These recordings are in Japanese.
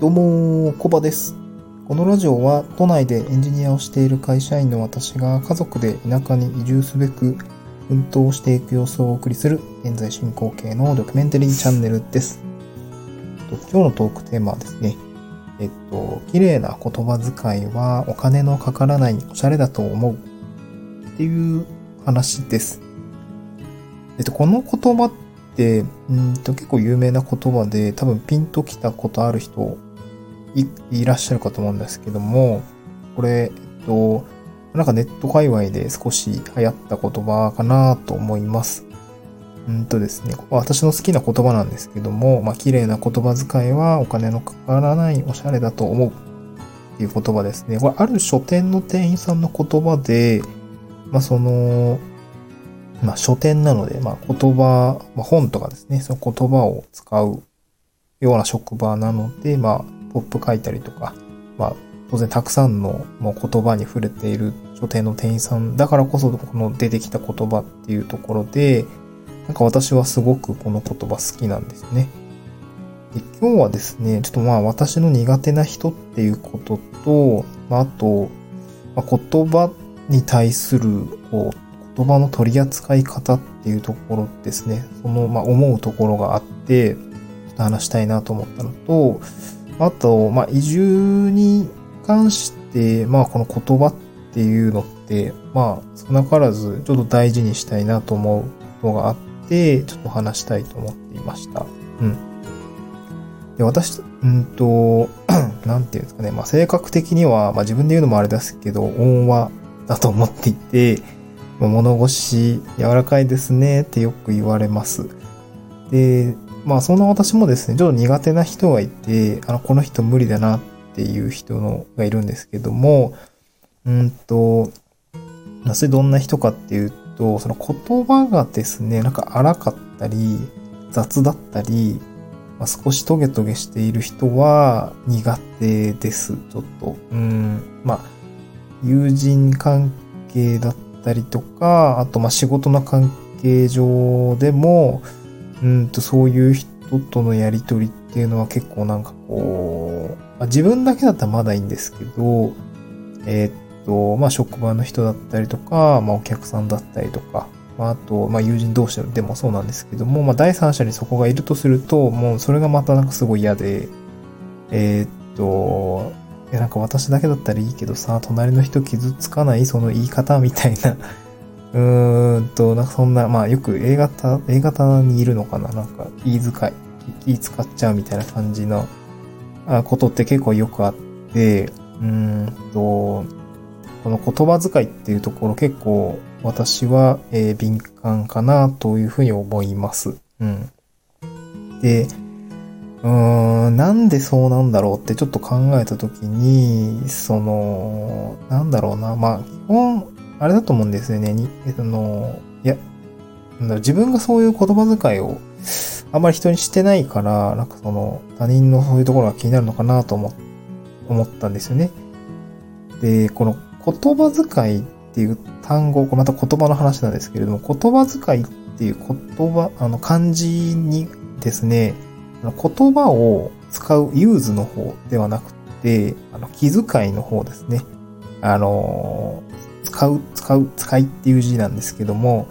どうも、コバです。このラジオは都内でエンジニアをしている会社員の私が家族で田舎に移住すべく奮闘していく様子をお送りする現在進行形のドキュメンタリーチャンネルです。今日のトークテーマはですね、えっと、綺麗な言葉遣いはお金のかからないおしゃれだと思うっていう話です。えっと、この言葉って、うんと結構有名な言葉で多分ピンときたことある人いいらっしゃるかと思うんですけども、これ、えっと、なんかネット界隈で少し流行った言葉かなと思います。うんとですね、私の好きな言葉なんですけども、まあ、綺麗な言葉遣いはお金のかからないおしゃれだと思うっていう言葉ですね。これ、ある書店の店員さんの言葉で、まあ、その、まあ、書店なので、まあ、言葉、まあ、本とかですね、その言葉を使うような職場なので、まあ、ポップ書いたりとか、まあ、当然たくさんのもう言葉に触れている書店の店員さんだからこそ、この出てきた言葉っていうところで、なんか私はすごくこの言葉好きなんですね。で今日はですね、ちょっとまあ私の苦手な人っていうことと、まあ、と、まあ、言葉に対するこう言葉の取り扱い方っていうところですね、そのまあ思うところがあって、ちょっと話したいなと思ったのと、あと、まあ移住に関して、まあこの言葉っていうのって、まあ少なからずちょっと大事にしたいなと思うのがあって、ちょっと話したいと思っていました。うん。で、私、うんと、なんていうんですかね、まあ性格的には、まあ自分で言うのもあれですけど、温和だと思っていて、物腰柔らかいですねってよく言われます。で、まあそんな私もですね、ちょっと苦手な人がいて、あの、この人無理だなっていう人のがいるんですけども、うんと、それどんな人かっていうと、その言葉がですね、なんか荒かったり、雑だったり、まあ、少しトゲトゲしている人は苦手です、ちょっと。うん、まあ、友人関係だったりとか、あとまあ仕事の関係上でも、うんとそういう人とのやりとりっていうのは結構なんかこう、まあ、自分だけだったらまだいいんですけど、えーっと、まあ職場の人だったりとか、まあお客さんだったりとか、まああと、まあ友人同士でもそうなんですけども、まあ第三者にそこがいるとすると、もうそれがまたなんかすごい嫌で、えーっと、いやなんか私だけだったらいいけどさ、隣の人傷つかないその言い方みたいな、うーんと、なんかそんな、まあよく A 型、A 型にいるのかな？なんか気遣い、気使っちゃうみたいな感じのことって結構よくあって、うーんと、この言葉遣いっていうところ結構私は、えー敏感かなというふうに思います。うん。で、うーん、なんでそうなんだろうってちょっと考えたときに、その、なんだろうな、まあ、基本、あれだと思うんですよね。に、あの、いや、自分がそういう言葉遣いをあまり人にしてないから、なんかその、他人のそういうところが気になるのかなと思思ったんですよね。で、この言葉遣いっていう単語、また言葉の話なんですけれども、言葉遣いっていう言葉、あの漢字にですね、言葉を使うユーズの方ではなくて、あの気遣いの方ですね。あの、使う、使う、使いっていう字なんですけども、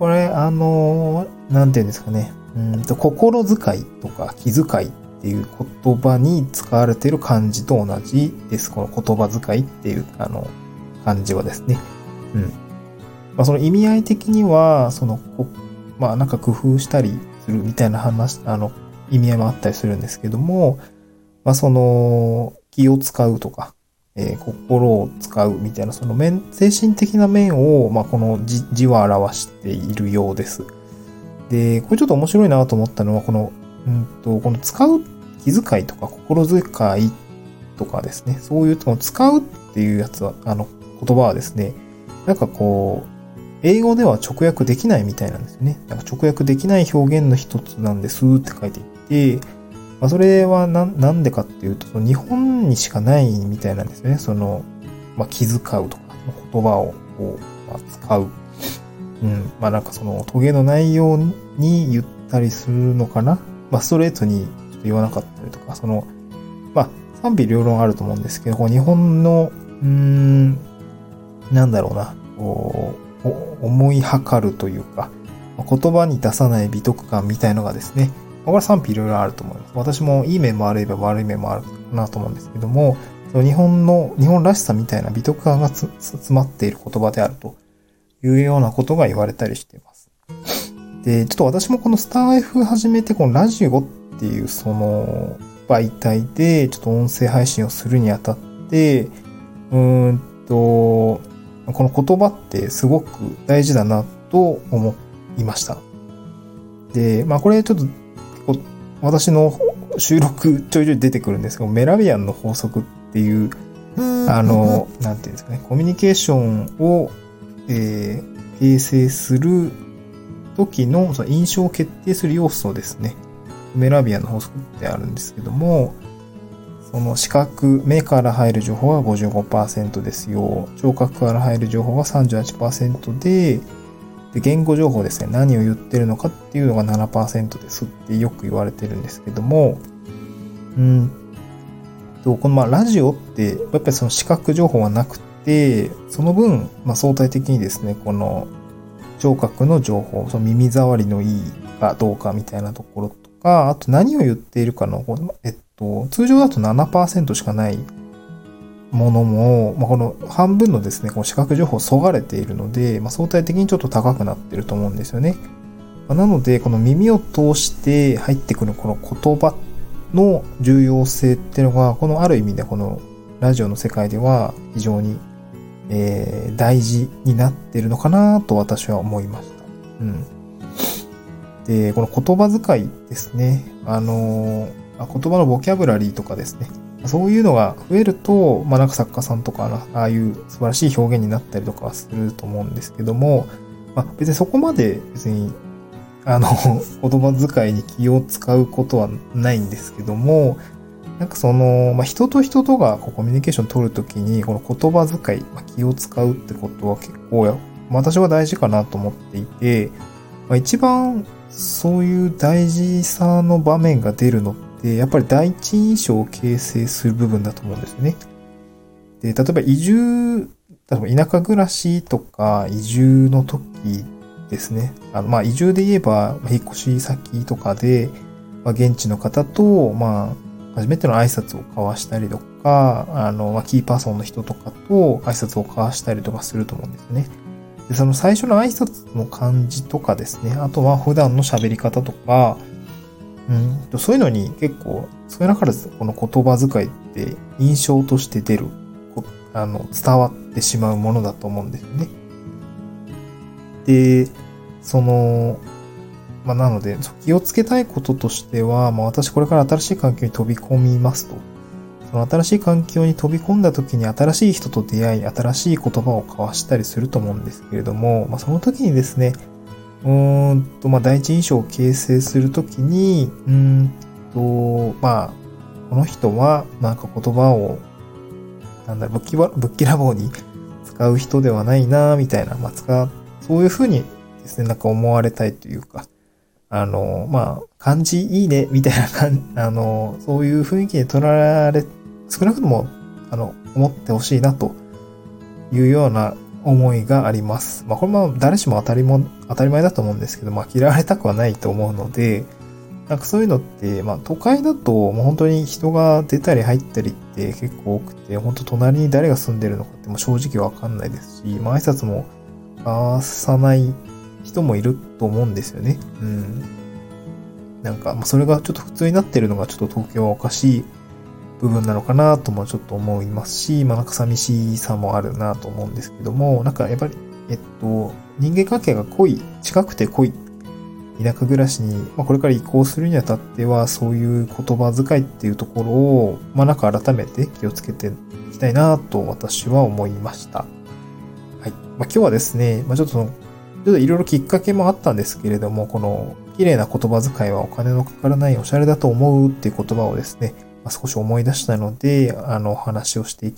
これ、あの、なんていうんですかね。うんと、心遣いとか気遣いっていう言葉に使われている漢字と同じです。この言葉遣いっていう、あの、漢字はですね。うん。まあ、その意味合い的には、その、まあ、なんか工夫したりするみたいな話、あの、意味合いもあったりするんですけども、まあ、その、気を使うとか、えー心を使うみたいな、その面、精神的な面を、まあ、この字字は表しているようです。で、これちょっと面白いなと思ったのは、この、うんと、この使う気遣いとか心遣いとかですね、そういうの使うっていうやつは、あの、言葉はですね、なんかこう、英語では直訳できないみたいなんですよね。なんか直訳できない表現の一つなんですって書いていて、まあ、それはなんでかっていうと、その日本にしかないみたいなんですね。その、まあ、気遣うとか、言葉をこう、まあ、使う。うん。まあなんかその、トゲのないように言ったりするのかなまあストレートに言わなかったりとか、その、まあ、賛否両論あると思うんですけど、こう日本の、うーん、なんだろうな、こう、思いはかるというか、言葉に出さない美徳感みたいのがですね、これは賛否いろいろあると思います。私もいい面もあれば悪い面もあるかなと思うんですけども、日本の、日本らしさみたいな美徳感が詰まっている言葉であるというようなことが言われたりしています。で、ちょっと私もこのスター F 始めて、このラジオっていうその媒体でちょっと音声配信をするにあたって、うーんと、この言葉ってすごく大事だなと思いました。で、まあこれちょっと私の収録ちょいちょい出てくるんですけど、メラビアンの法則っていう、あの、なんていうんですかね、コミュニケーションを、えー、形成する時のその印象を決定する要素ですね。メラビアンの法則ってあるんですけども、その視覚、目から入る情報は55%ですよ。聴覚から入る情報は38%で、で、言語情報ですね。何を言ってるのかっていうのが7%ですってよく言われてるんですけども、うんと、このまあラジオって、やっぱりその視覚情報はなくて、その分、まあ相対的にですね、この聴覚の情報、その耳障りのいいかどうかみたいなところとか、あと何を言っているかの、えっと、通常だと7%しかないものも、まあ、この半分のですね、この視覚情報をそがれているので、まあ、相対的にちょっと高くなってると思うんですよね。まあ、なので、この耳を通して入ってくるこの言葉の重要性っていうのが、このある意味でこのラジオの世界では非常に、えー、大事になってるのかなと私は思いました。うん。で、この言葉遣いですね。あのー、言葉のボキャブラリーとかですね。そういうのが増えると、まあなんか作家さんとか、ああいう素晴らしい表現になったりとかすると思うんですけども、まあ別にそこまで別に、あの、言葉遣いに気を使うことはないんですけども、なんかその、まあ人と人とがこうコミュニケーション取るときに、この言葉遣い、まあ、気を使うってことは結構、私は大事かなと思っていて、まあ、一番そういう大事さの場面が出るのってで、やっぱり第一印象を形成する部分だと思うんですよね。で、例えば移住、例えば田舎暮らしとか移住の時ですね。あの、まあ、移住で言えば、引っ越し先とかで、まあ、現地の方と、まあ、初めての挨拶を交わしたりとか、あの、まあ、キーパーソンの人とかと挨拶を交わしたりとかすると思うんですね。で、その最初の挨拶の感じとかですね、あとは普段の喋り方とか、うん、そういうのに結構少なからずこの言葉遣いって印象として出る、あの、伝わってしまうものだと思うんですね。で、その、まあ、なので、気をつけたいこととしては、まあ、私これから新しい環境に飛び込みますと。その新しい環境に飛び込んだ時に新しい人と出会い、新しい言葉を交わしたりすると思うんですけれども、まあ、その時にですね、うーんと、まあ、第一印象を形成するときに、うんと、まあ、この人は、なんか言葉を、なんだ、ぶっきば、ぶっきらぼうに 使う人ではないな、みたいな、まあ、使う、そういうふうにですね、なんか思われたいというか、あの、まあ、感じいいね、みたいな感じ、あの、そういう雰囲気に取られ、少なくとも、あの、思ってほしいな、というような思いがあります。まあ、これも誰しも当たりも、当たり前だと思うんですけど、まあ、嫌われたくはないと思うので、なんかそういうのって、まあ、都会だと、もう本当に人が出たり入ったりって結構多くて、本当隣に誰が住んでるのかっても正直わかんないですし、まあ、挨拶も交わさない人もいると思うんですよね。うん。なんか、まあ、それがちょっと普通になってるのがちょっと東京はおかしい部分なのかなともちょっと思いますし、まあなんか寂しさもあるなと思うんですけども、なんかやっぱり、えっと、人間関係が濃い、近くて濃い、田舎暮らしに、まあ、これから移行するにあたっては、そういう言葉遣いっていうところを、まあなんか改めて気をつけていきたいなと私は思いました。はい。まあ今日はですね、まあちょっとその、ちょっといろいろきっかけもあったんですけれども、この、綺麗な言葉遣いはお金のかからないおしゃれだと思うっていう言葉をですね、ま少し思い出したので、あの、お話をして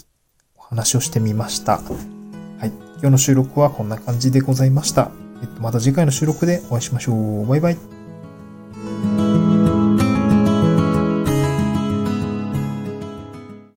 お話をしてみました。はい。今日の収録はこんな感じでございました。えっと、また次回の収録でお会いしましょう。バイバイ。